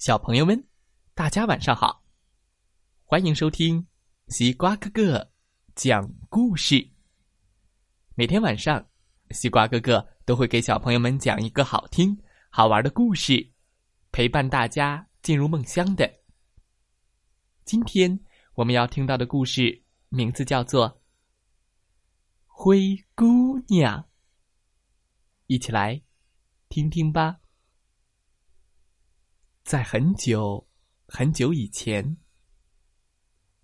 小朋友们，大家晚上好！欢迎收听西瓜哥哥讲故事。每天晚上，西瓜哥哥都会给小朋友们讲一个好听、好玩的故事，陪伴大家进入梦乡的。今天我们要听到的故事名字叫做《灰姑娘》，一起来听听吧。在很久很久以前，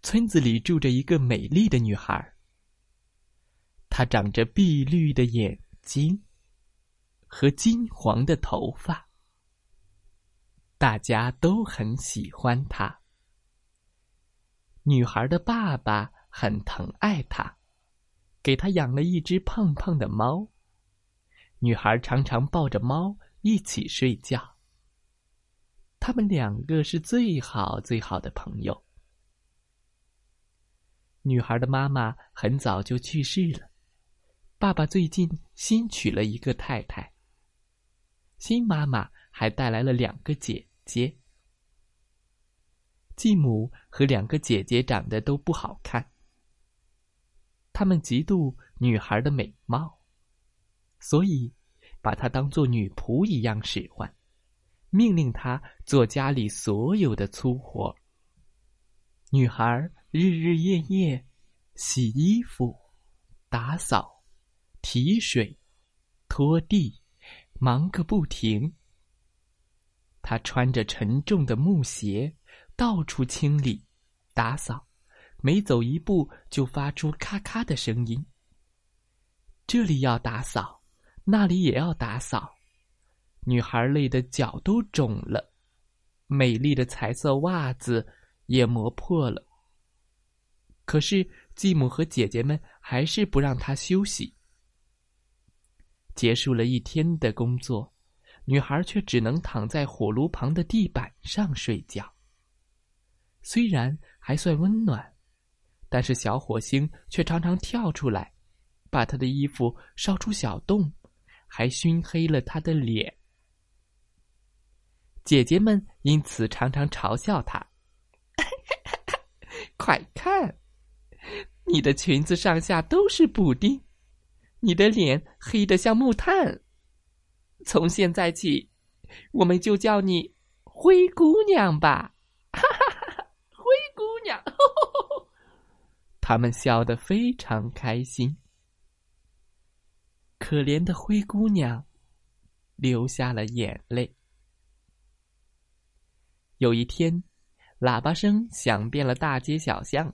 村子里住着一个美丽的女孩。她长着碧绿的眼睛和金黄的头发，大家都很喜欢她。女孩的爸爸很疼爱她，给她养了一只胖胖的猫。女孩常常抱着猫一起睡觉。他们两个是最好最好的朋友。女孩的妈妈很早就去世了，爸爸最近新娶了一个太太。新妈妈还带来了两个姐姐。继母和两个姐姐长得都不好看，他们嫉妒女孩的美貌，所以把她当做女仆一样使唤。命令她做家里所有的粗活。女孩日日夜夜洗衣服、打扫、提水、拖地，忙个不停。她穿着沉重的木鞋，到处清理、打扫，每走一步就发出咔咔的声音。这里要打扫，那里也要打扫。女孩累得脚都肿了，美丽的彩色袜子也磨破了。可是继母和姐姐们还是不让她休息。结束了一天的工作，女孩却只能躺在火炉旁的地板上睡觉。虽然还算温暖，但是小火星却常常跳出来，把她的衣服烧出小洞，还熏黑了她的脸。姐姐们因此常常嘲笑她：“ 快看，你的裙子上下都是补丁，你的脸黑得像木炭。从现在起，我们就叫你灰姑娘吧！”哈哈哈，灰姑娘！他们笑得非常开心。可怜的灰姑娘流下了眼泪。有一天，喇叭声响遍了大街小巷。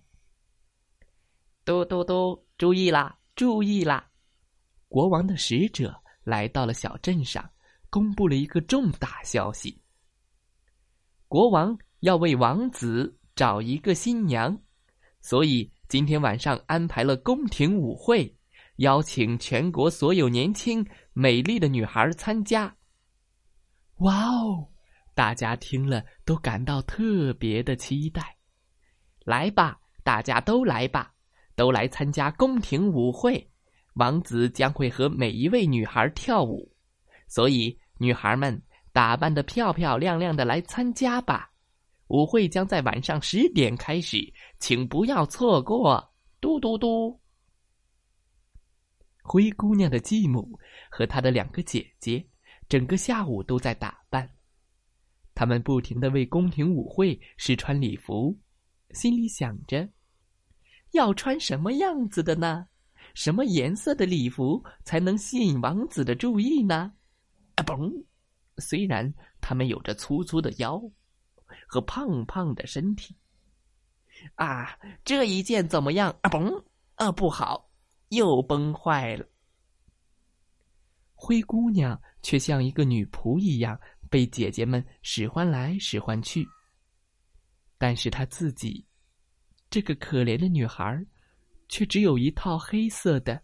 嘟嘟嘟！注意啦，注意啦！国王的使者来到了小镇上，公布了一个重大消息：国王要为王子找一个新娘，所以今天晚上安排了宫廷舞会，邀请全国所有年轻美丽的女孩参加。哇哦！大家听了都感到特别的期待，来吧，大家都来吧，都来参加宫廷舞会。王子将会和每一位女孩跳舞，所以女孩们打扮的漂漂亮亮的来参加吧。舞会将在晚上十点开始，请不要错过。嘟嘟嘟！灰姑娘的继母和她的两个姐姐，整个下午都在打扮。他们不停的为宫廷舞会试穿礼服，心里想着，要穿什么样子的呢？什么颜色的礼服才能吸引王子的注意呢？啊嘣！虽然他们有着粗粗的腰和胖胖的身体，啊，这一件怎么样？啊嘣！啊，不好，又崩坏了。灰姑娘却像一个女仆一样。被姐姐们使唤来使唤去，但是她自己，这个可怜的女孩，却只有一套黑色的、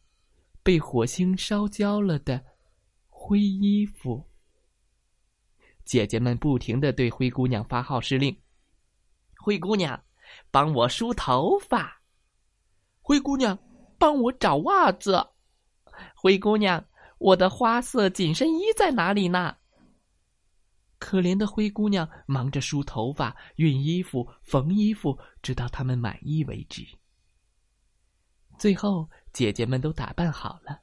被火星烧焦了的灰衣服。姐姐们不停的对灰姑娘发号施令：“灰姑娘，帮我梳头发；灰姑娘，帮我找袜子；灰姑娘，我的花色紧身衣在哪里呢？”可怜的灰姑娘忙着梳头发、熨衣服、缝衣服，直到他们满意为止。最后，姐姐们都打扮好了，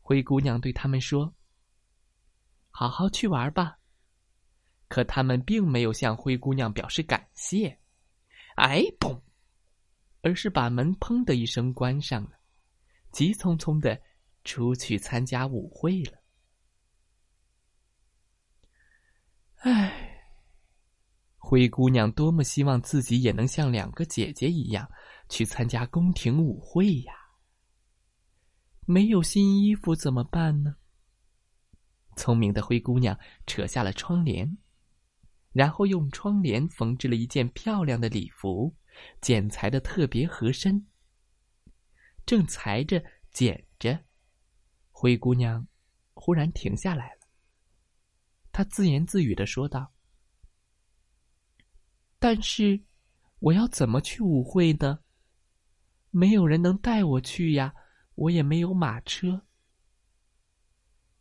灰姑娘对他们说：“好好去玩吧。”可他们并没有向灰姑娘表示感谢，哎，砰！而是把门砰的一声关上了，急匆匆的出去参加舞会了。唉，灰姑娘多么希望自己也能像两个姐姐一样去参加宫廷舞会呀！没有新衣服怎么办呢？聪明的灰姑娘扯下了窗帘。然后用窗帘缝制了一件漂亮的礼服，剪裁的特别合身。正裁着剪着，灰姑娘忽然停下来了。她自言自语的说道：“但是，我要怎么去舞会呢？没有人能带我去呀，我也没有马车。”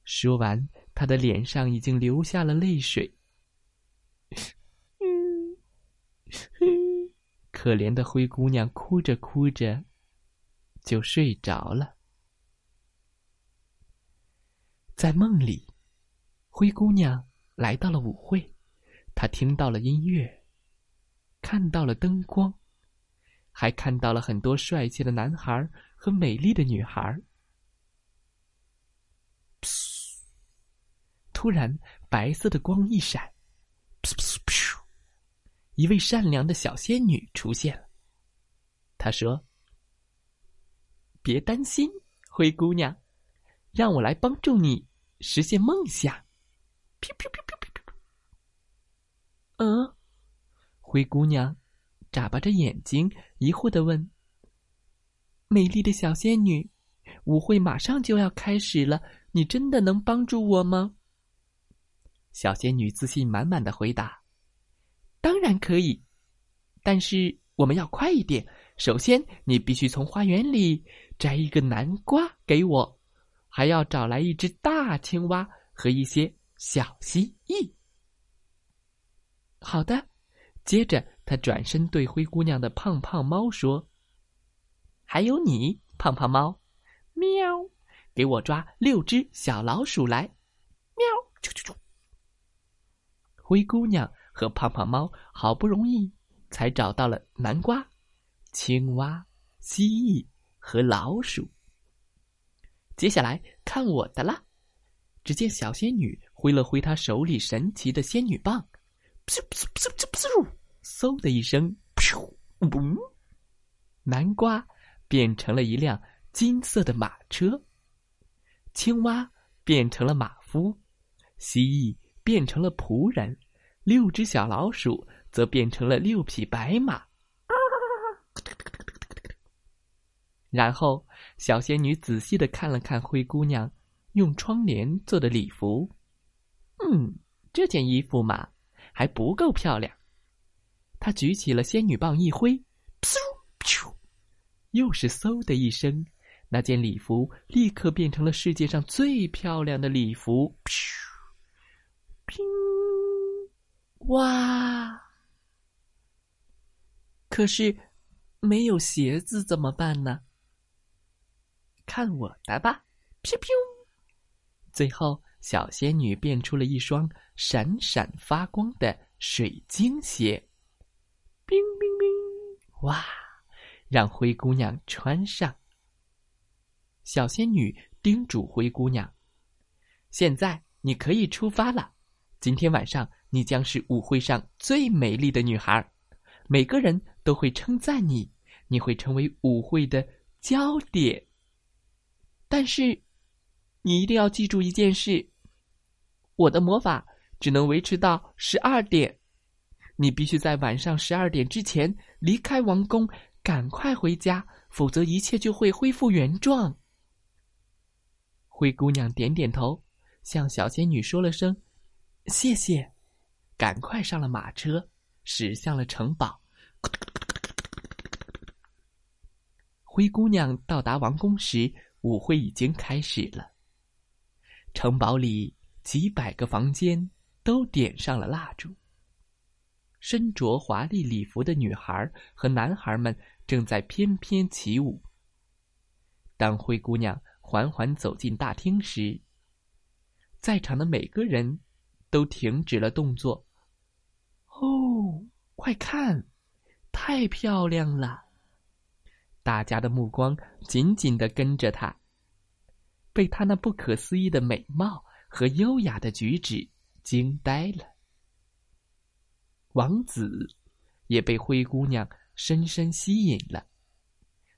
说完，她的脸上已经流下了泪水。可怜的灰姑娘哭着哭着，就睡着了。在梦里，灰姑娘来到了舞会，她听到了音乐，看到了灯光，还看到了很多帅气的男孩和美丽的女孩。突然，白色的光一闪。一位善良的小仙女出现了。她说：“别担心，灰姑娘，让我来帮助你实现梦想。”嗯，灰姑娘眨巴着眼睛，疑惑的问：“美丽的小仙女，舞会马上就要开始了，你真的能帮助我吗？”小仙女自信满满的回答。当然可以，但是我们要快一点。首先，你必须从花园里摘一个南瓜给我，还要找来一只大青蛙和一些小蜥蜴。好的。接着，他转身对灰姑娘的胖胖猫说：“还有你，胖胖猫，喵，给我抓六只小老鼠来，喵，啾啾啾。”灰姑娘。和胖胖猫好不容易才找到了南瓜、青蛙、蜥蜴和老鼠。接下来看我的啦！只见小仙女挥了挥他手里神奇的仙女棒，噗噗噗噗噗嗖的一声，噗，嘣！南瓜变成了一辆金色的马车，青蛙变成了马夫，蜥蜴变成了仆人。六只小老鼠则变成了六匹白马，然后小仙女仔细的看了看灰姑娘用窗帘做的礼服，嗯，这件衣服嘛还不够漂亮。他举起了仙女棒一挥，噗噗，又是嗖的一声，那件礼服立刻变成了世界上最漂亮的礼服，噗，乒。哇！可是没有鞋子怎么办呢？看我的吧！噗噗。最后，小仙女变出了一双闪闪发光的水晶鞋。冰冰冰！哇！让灰姑娘穿上。小仙女叮嘱灰姑娘：“现在你可以出发了。今天晚上。”你将是舞会上最美丽的女孩，每个人都会称赞你，你会成为舞会的焦点。但是，你一定要记住一件事：我的魔法只能维持到十二点，你必须在晚上十二点之前离开王宫，赶快回家，否则一切就会恢复原状。灰姑娘点点头，向小仙女说了声“谢谢”。赶快上了马车，驶向了城堡。灰姑娘到达王宫时，舞会已经开始了。城堡里几百个房间，都点上了蜡烛。身着华丽礼服的女孩和男孩们正在翩翩起舞。当灰姑娘缓缓走进大厅时，在场的每个人都停止了动作。哦，快看，太漂亮了！大家的目光紧紧的跟着她，被她那不可思议的美貌和优雅的举止惊呆了。王子也被灰姑娘深深吸引了，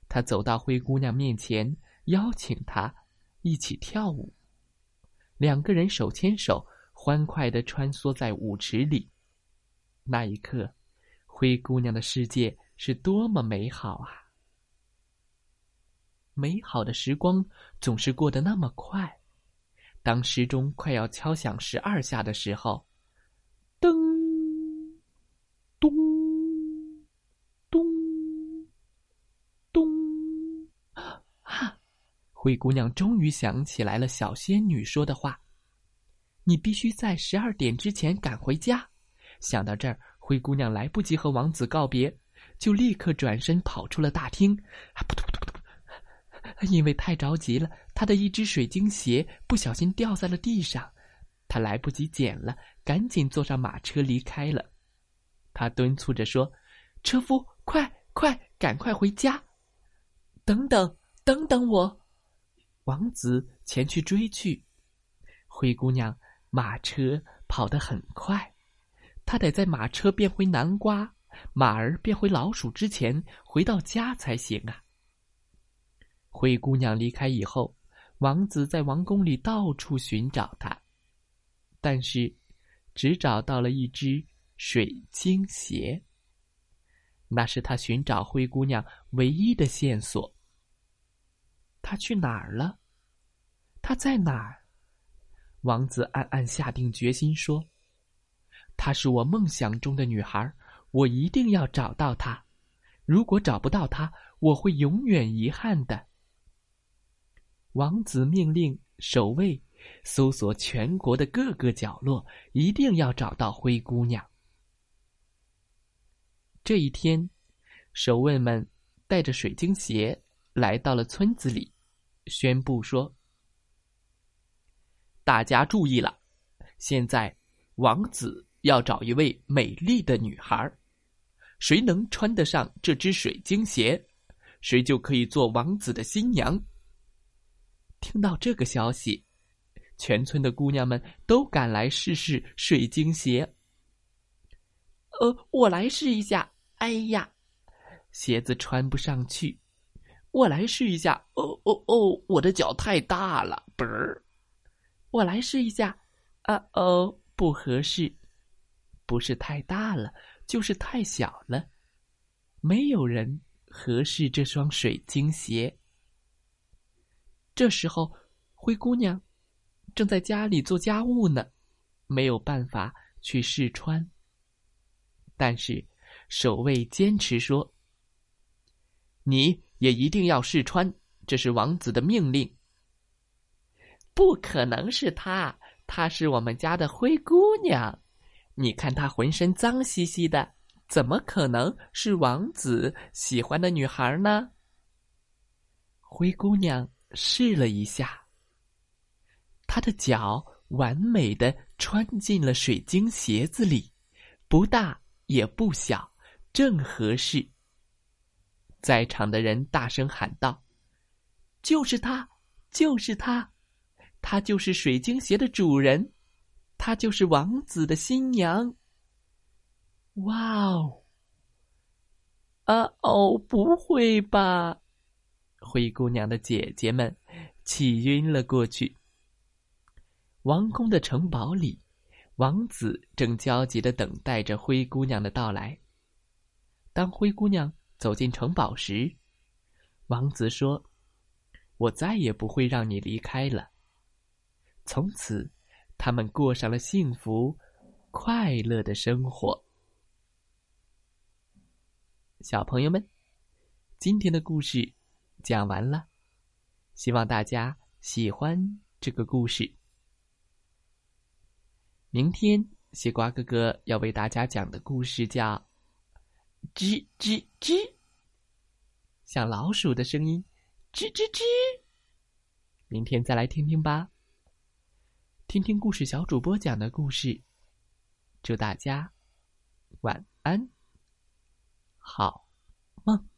他走到灰姑娘面前，邀请她一起跳舞。两个人手牵手，欢快的穿梭在舞池里。那一刻，灰姑娘的世界是多么美好啊！美好的时光总是过得那么快。当时钟快要敲响十二下的时候，噔。咚，咚，咚！哈，灰姑娘终于想起来了小仙女说的话：“你必须在十二点之前赶回家。”想到这儿，灰姑娘来不及和王子告别，就立刻转身跑出了大厅。啊，扑通！因为太着急了，她的一只水晶鞋不小心掉在了地上，她来不及捡了，赶紧坐上马车离开了。他敦促着说：“车夫，快快，赶快回家！等等，等等我！”王子前去追去。灰姑娘马车跑得很快，她得在马车变回南瓜，马儿变回老鼠之前回到家才行啊！灰姑娘离开以后，王子在王宫里到处寻找她，但是只找到了一只。水晶鞋，那是他寻找灰姑娘唯一的线索。她去哪儿了？她在哪儿？王子暗暗下定决心说：“她是我梦想中的女孩，我一定要找到她。如果找不到她，我会永远遗憾的。”王子命令守卫搜索全国的各个角落，一定要找到灰姑娘。这一天，守卫们带着水晶鞋来到了村子里，宣布说：“大家注意了，现在王子要找一位美丽的女孩，谁能穿得上这只水晶鞋，谁就可以做王子的新娘。”听到这个消息，全村的姑娘们都赶来试试水晶鞋。呃，我来试一下。哎呀，鞋子穿不上去，我来试一下。哦哦哦，我的脚太大了，嘣儿！我来试一下。啊哦，不合适，不是太大了，就是太小了，没有人合适这双水晶鞋。这时候，灰姑娘正在家里做家务呢，没有办法去试穿，但是。守卫坚持说：“你也一定要试穿，这是王子的命令。”不可能是她，她是我们家的灰姑娘。你看她浑身脏兮兮的，怎么可能是王子喜欢的女孩呢？灰姑娘试了一下，她的脚完美的穿进了水晶鞋子里，不大也不小。正合适。在场的人大声喊道：“就是他，就是他，他就是水晶鞋的主人，他就是王子的新娘。”哇哦！啊哦，不会吧！灰姑娘的姐姐们气晕了过去。王宫的城堡里，王子正焦急的等待着灰姑娘的到来。当灰姑娘走进城堡时，王子说：“我再也不会让你离开了。”从此，他们过上了幸福、快乐的生活。小朋友们，今天的故事讲完了，希望大家喜欢这个故事。明天西瓜哥哥要为大家讲的故事叫《吱吱吱》，像老鼠的声音，吱吱吱。明天再来听听吧，听听故事小主播讲的故事。祝大家晚安，好梦。